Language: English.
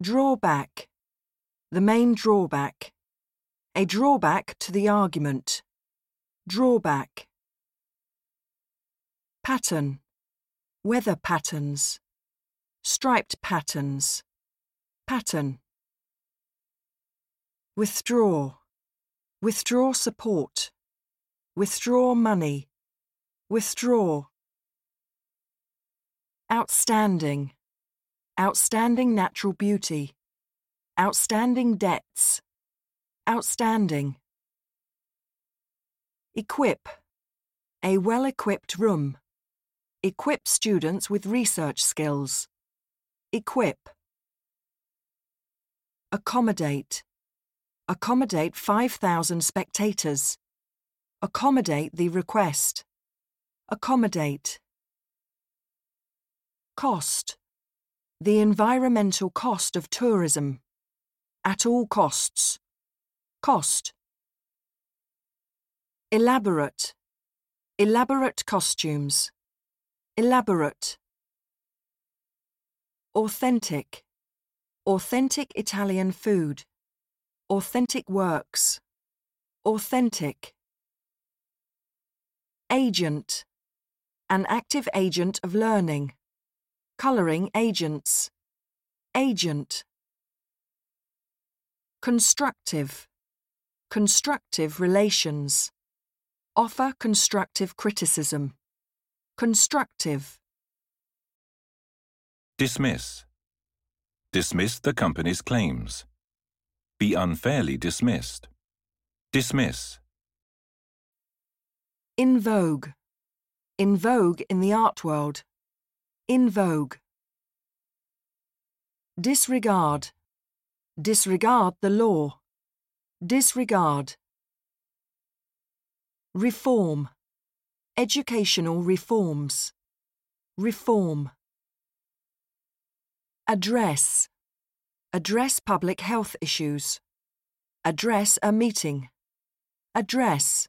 Drawback. The main drawback. A drawback to the argument. Drawback. Pattern. Weather patterns. Striped patterns. Pattern. Withdraw. Withdraw support. Withdraw money. Withdraw. Outstanding. Outstanding natural beauty. Outstanding debts. Outstanding. Equip. A well equipped room. Equip students with research skills. Equip. Accommodate. Accommodate 5,000 spectators. Accommodate the request. Accommodate. Cost. The environmental cost of tourism. At all costs. Cost. Elaborate. Elaborate costumes. Elaborate. Authentic. Authentic Italian food. Authentic works. Authentic. Agent. An active agent of learning. Colouring agents. Agent. Constructive. Constructive relations. Offer constructive criticism. Constructive. Dismiss. Dismiss the company's claims. Be unfairly dismissed. Dismiss. In vogue. In vogue in the art world. In vogue. Disregard. Disregard the law. Disregard. Reform. Educational reforms. Reform. Address. Address public health issues. Address a meeting. Address.